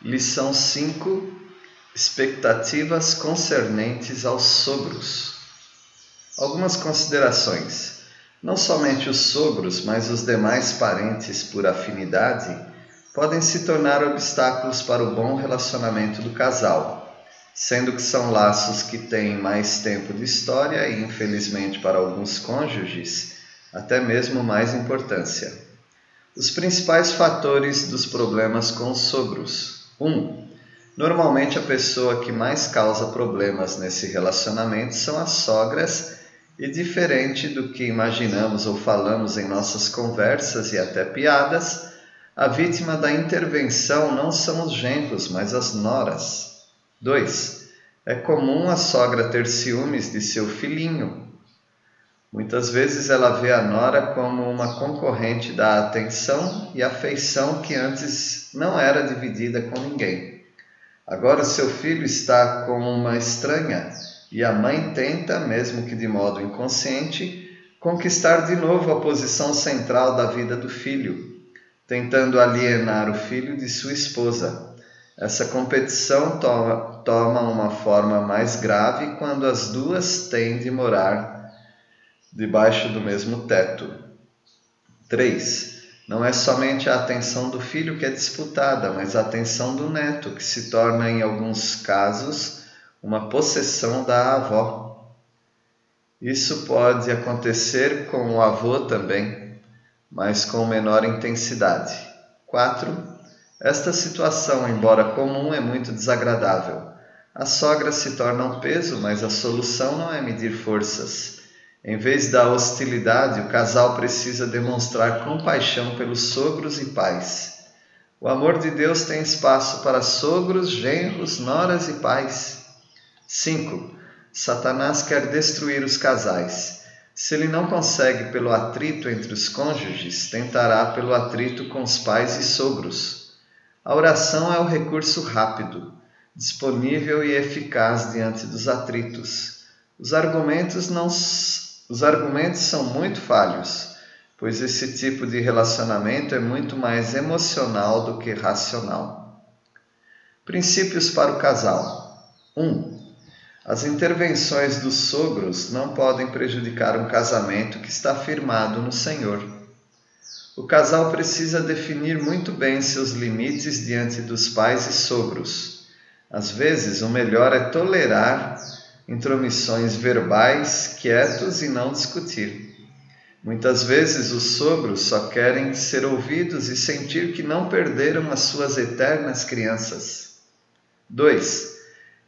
Lição 5: Expectativas concernentes aos sogros. Algumas considerações. Não somente os sogros, mas os demais parentes por afinidade podem se tornar obstáculos para o bom relacionamento do casal, sendo que são laços que têm mais tempo de história e, infelizmente, para alguns cônjuges, até mesmo mais importância. Os principais fatores dos problemas com os sogros. 1. Um, normalmente a pessoa que mais causa problemas nesse relacionamento são as sogras, e diferente do que imaginamos ou falamos em nossas conversas e até piadas, a vítima da intervenção não são os genros, mas as noras. 2. É comum a sogra ter ciúmes de seu filhinho. Muitas vezes ela vê a nora como uma concorrente da atenção e afeição que antes não era dividida com ninguém. Agora seu filho está com uma estranha e a mãe tenta, mesmo que de modo inconsciente, conquistar de novo a posição central da vida do filho, tentando alienar o filho de sua esposa. Essa competição toma, toma uma forma mais grave quando as duas têm de morar debaixo do mesmo teto. 3. Não é somente a atenção do filho que é disputada, mas a atenção do neto, que se torna, em alguns casos, uma possessão da avó. Isso pode acontecer com o avô também, mas com menor intensidade. 4. Esta situação, embora comum, é muito desagradável. A sogra se torna um peso, mas a solução não é medir forças em vez da hostilidade, o casal precisa demonstrar compaixão pelos sogros e pais. O amor de Deus tem espaço para sogros, genros, noras e pais. 5. Satanás quer destruir os casais. Se ele não consegue pelo atrito entre os cônjuges, tentará pelo atrito com os pais e sogros. A oração é o recurso rápido, disponível e eficaz diante dos atritos. Os argumentos não os argumentos são muito falhos, pois esse tipo de relacionamento é muito mais emocional do que racional. Princípios para o casal: 1. Um, as intervenções dos sogros não podem prejudicar um casamento que está firmado no Senhor. O casal precisa definir muito bem seus limites diante dos pais e sogros. Às vezes, o melhor é tolerar intromissões verbais, quietos e não discutir. Muitas vezes os sogros só querem ser ouvidos e sentir que não perderam as suas eternas crianças. 2.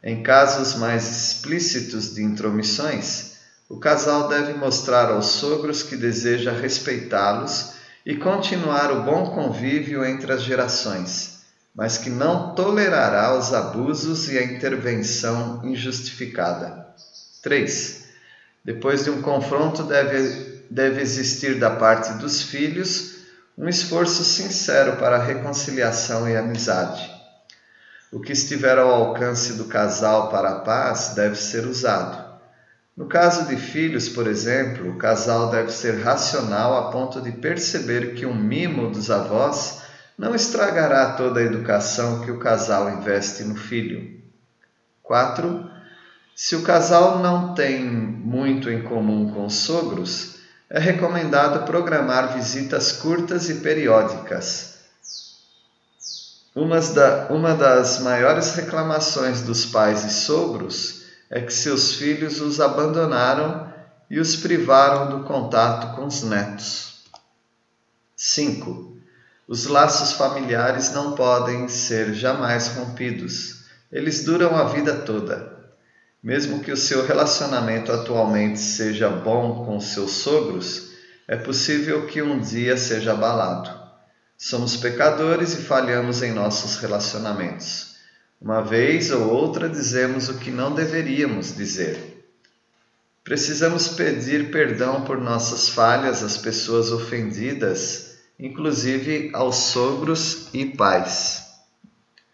Em casos mais explícitos de intromissões, o casal deve mostrar aos sogros que deseja respeitá-los e continuar o bom convívio entre as gerações mas que não tolerará os abusos e a intervenção injustificada. 3. Depois de um confronto, deve, deve existir da parte dos filhos um esforço sincero para a reconciliação e amizade. O que estiver ao alcance do casal para a paz deve ser usado. No caso de filhos, por exemplo, o casal deve ser racional a ponto de perceber que um mimo dos avós não estragará toda a educação que o casal investe no filho. 4. Se o casal não tem muito em comum com os sogros, é recomendado programar visitas curtas e periódicas. Uma, da, uma das maiores reclamações dos pais e sogros é que seus filhos os abandonaram e os privaram do contato com os netos. 5. Os laços familiares não podem ser jamais rompidos. Eles duram a vida toda. Mesmo que o seu relacionamento atualmente seja bom com seus sogros, é possível que um dia seja abalado. Somos pecadores e falhamos em nossos relacionamentos. Uma vez ou outra dizemos o que não deveríamos dizer. Precisamos pedir perdão por nossas falhas às pessoas ofendidas inclusive aos sogros e pais.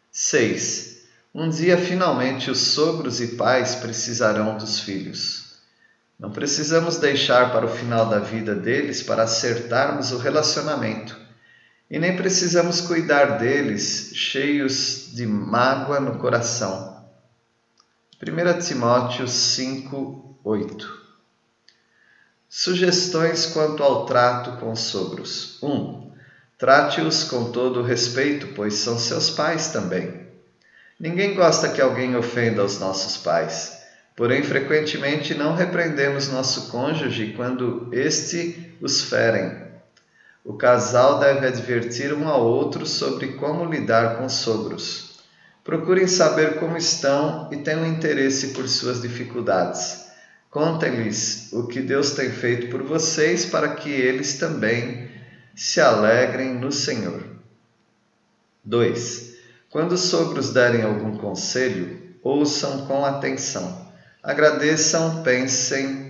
6. Um dia finalmente os sogros e pais precisarão dos filhos. Não precisamos deixar para o final da vida deles para acertarmos o relacionamento. e nem precisamos cuidar deles cheios de mágoa no coração. 1 Timóteo 5, 8 Sugestões quanto ao trato com sogros. 1. Um, Trate-os com todo respeito, pois são seus pais também. Ninguém gosta que alguém ofenda os nossos pais, porém frequentemente não repreendemos nosso cônjuge quando este os ferem o casal deve advertir um ao outro sobre como lidar com sogros. Procurem saber como estão e tenham interesse por suas dificuldades. Contem-lhes o que Deus tem feito por vocês para que eles também se alegrem no Senhor. 2. Quando os sogros derem algum conselho, ouçam com atenção. Agradeçam, pensem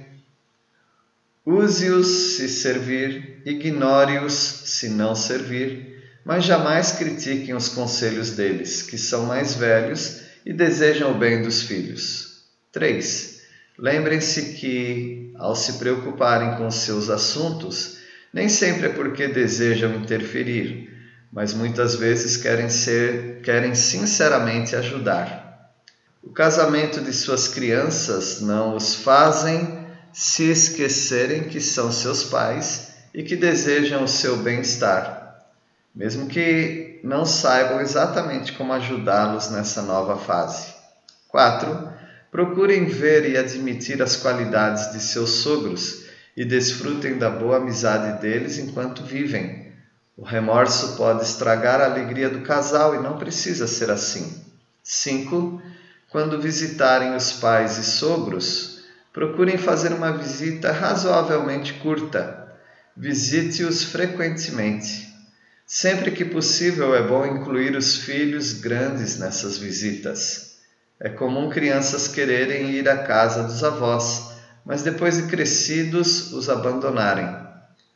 Use-os se servir, ignore-os se não servir, mas jamais critiquem os conselhos deles, que são mais velhos e desejam o bem dos filhos. 3. Lembrem-se que, ao se preocuparem com seus assuntos, nem sempre é porque desejam interferir, mas muitas vezes querem ser, querem sinceramente ajudar. O casamento de suas crianças não os fazem se esquecerem que são seus pais e que desejam o seu bem-estar, mesmo que não saibam exatamente como ajudá-los nessa nova fase. 4. Procurem ver e admitir as qualidades de seus sogros e desfrutem da boa amizade deles enquanto vivem. O remorso pode estragar a alegria do casal e não precisa ser assim. 5. Quando visitarem os pais e sogros, procurem fazer uma visita razoavelmente curta. Visite-os frequentemente. Sempre que possível, é bom incluir os filhos grandes nessas visitas. É comum crianças quererem ir à casa dos avós, mas depois de crescidos os abandonarem.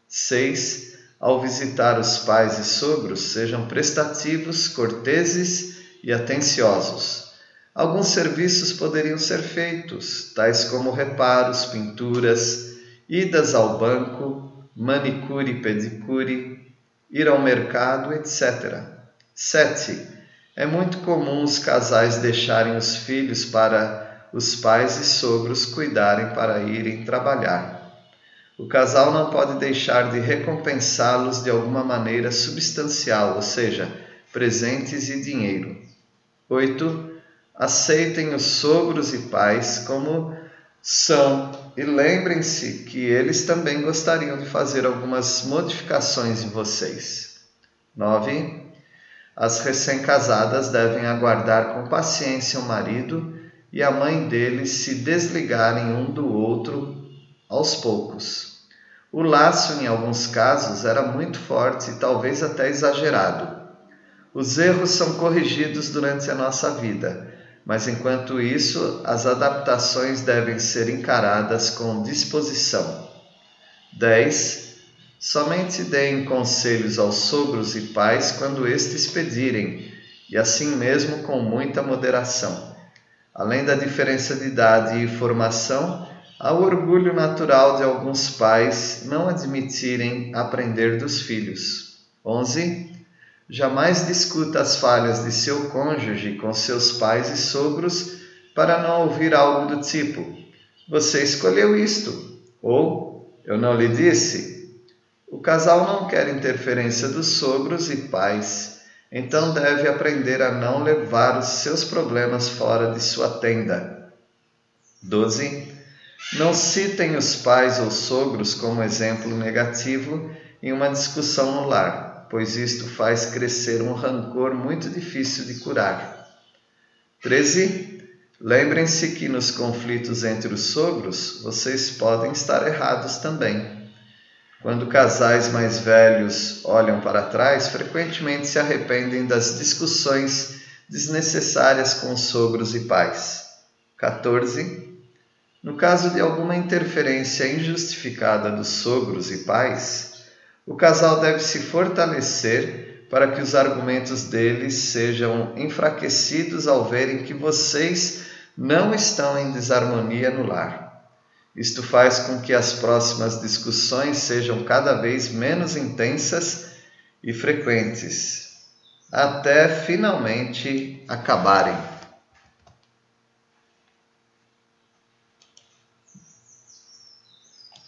6. Ao visitar os pais e sogros, sejam prestativos, corteses e atenciosos. Alguns serviços poderiam ser feitos, tais como reparos, pinturas, idas ao banco, manicure e pedicure, ir ao mercado, etc. 7. É muito comum os casais deixarem os filhos para os pais e sogros cuidarem para irem trabalhar. O casal não pode deixar de recompensá-los de alguma maneira substancial, ou seja, presentes e dinheiro. 8 aceitem os sogros e pais como são e lembrem-se que eles também gostariam de fazer algumas modificações em vocês. 9. As recém-casadas devem aguardar com paciência o marido e a mãe deles se desligarem um do outro aos poucos. O laço, em alguns casos, era muito forte e talvez até exagerado. Os erros são corrigidos durante a nossa vida mas enquanto isso, as adaptações devem ser encaradas com disposição. 10. Somente deem conselhos aos sogros e pais quando estes pedirem, e assim mesmo com muita moderação. Além da diferença de idade e formação, há o orgulho natural de alguns pais não admitirem aprender dos filhos. 11. Jamais discuta as falhas de seu cônjuge com seus pais e sogros para não ouvir algo do tipo: Você escolheu isto, ou Eu não lhe disse. O casal não quer interferência dos sogros e pais, então deve aprender a não levar os seus problemas fora de sua tenda. 12. Não citem os pais ou sogros como exemplo negativo em uma discussão no lar pois isto faz crescer um rancor muito difícil de curar. 13. Lembrem-se que nos conflitos entre os sogros, vocês podem estar errados também. Quando casais mais velhos olham para trás, frequentemente se arrependem das discussões desnecessárias com sogros e pais. 14. No caso de alguma interferência injustificada dos sogros e pais, o casal deve se fortalecer para que os argumentos deles sejam enfraquecidos ao verem que vocês não estão em desarmonia no lar. Isto faz com que as próximas discussões sejam cada vez menos intensas e frequentes, até finalmente acabarem.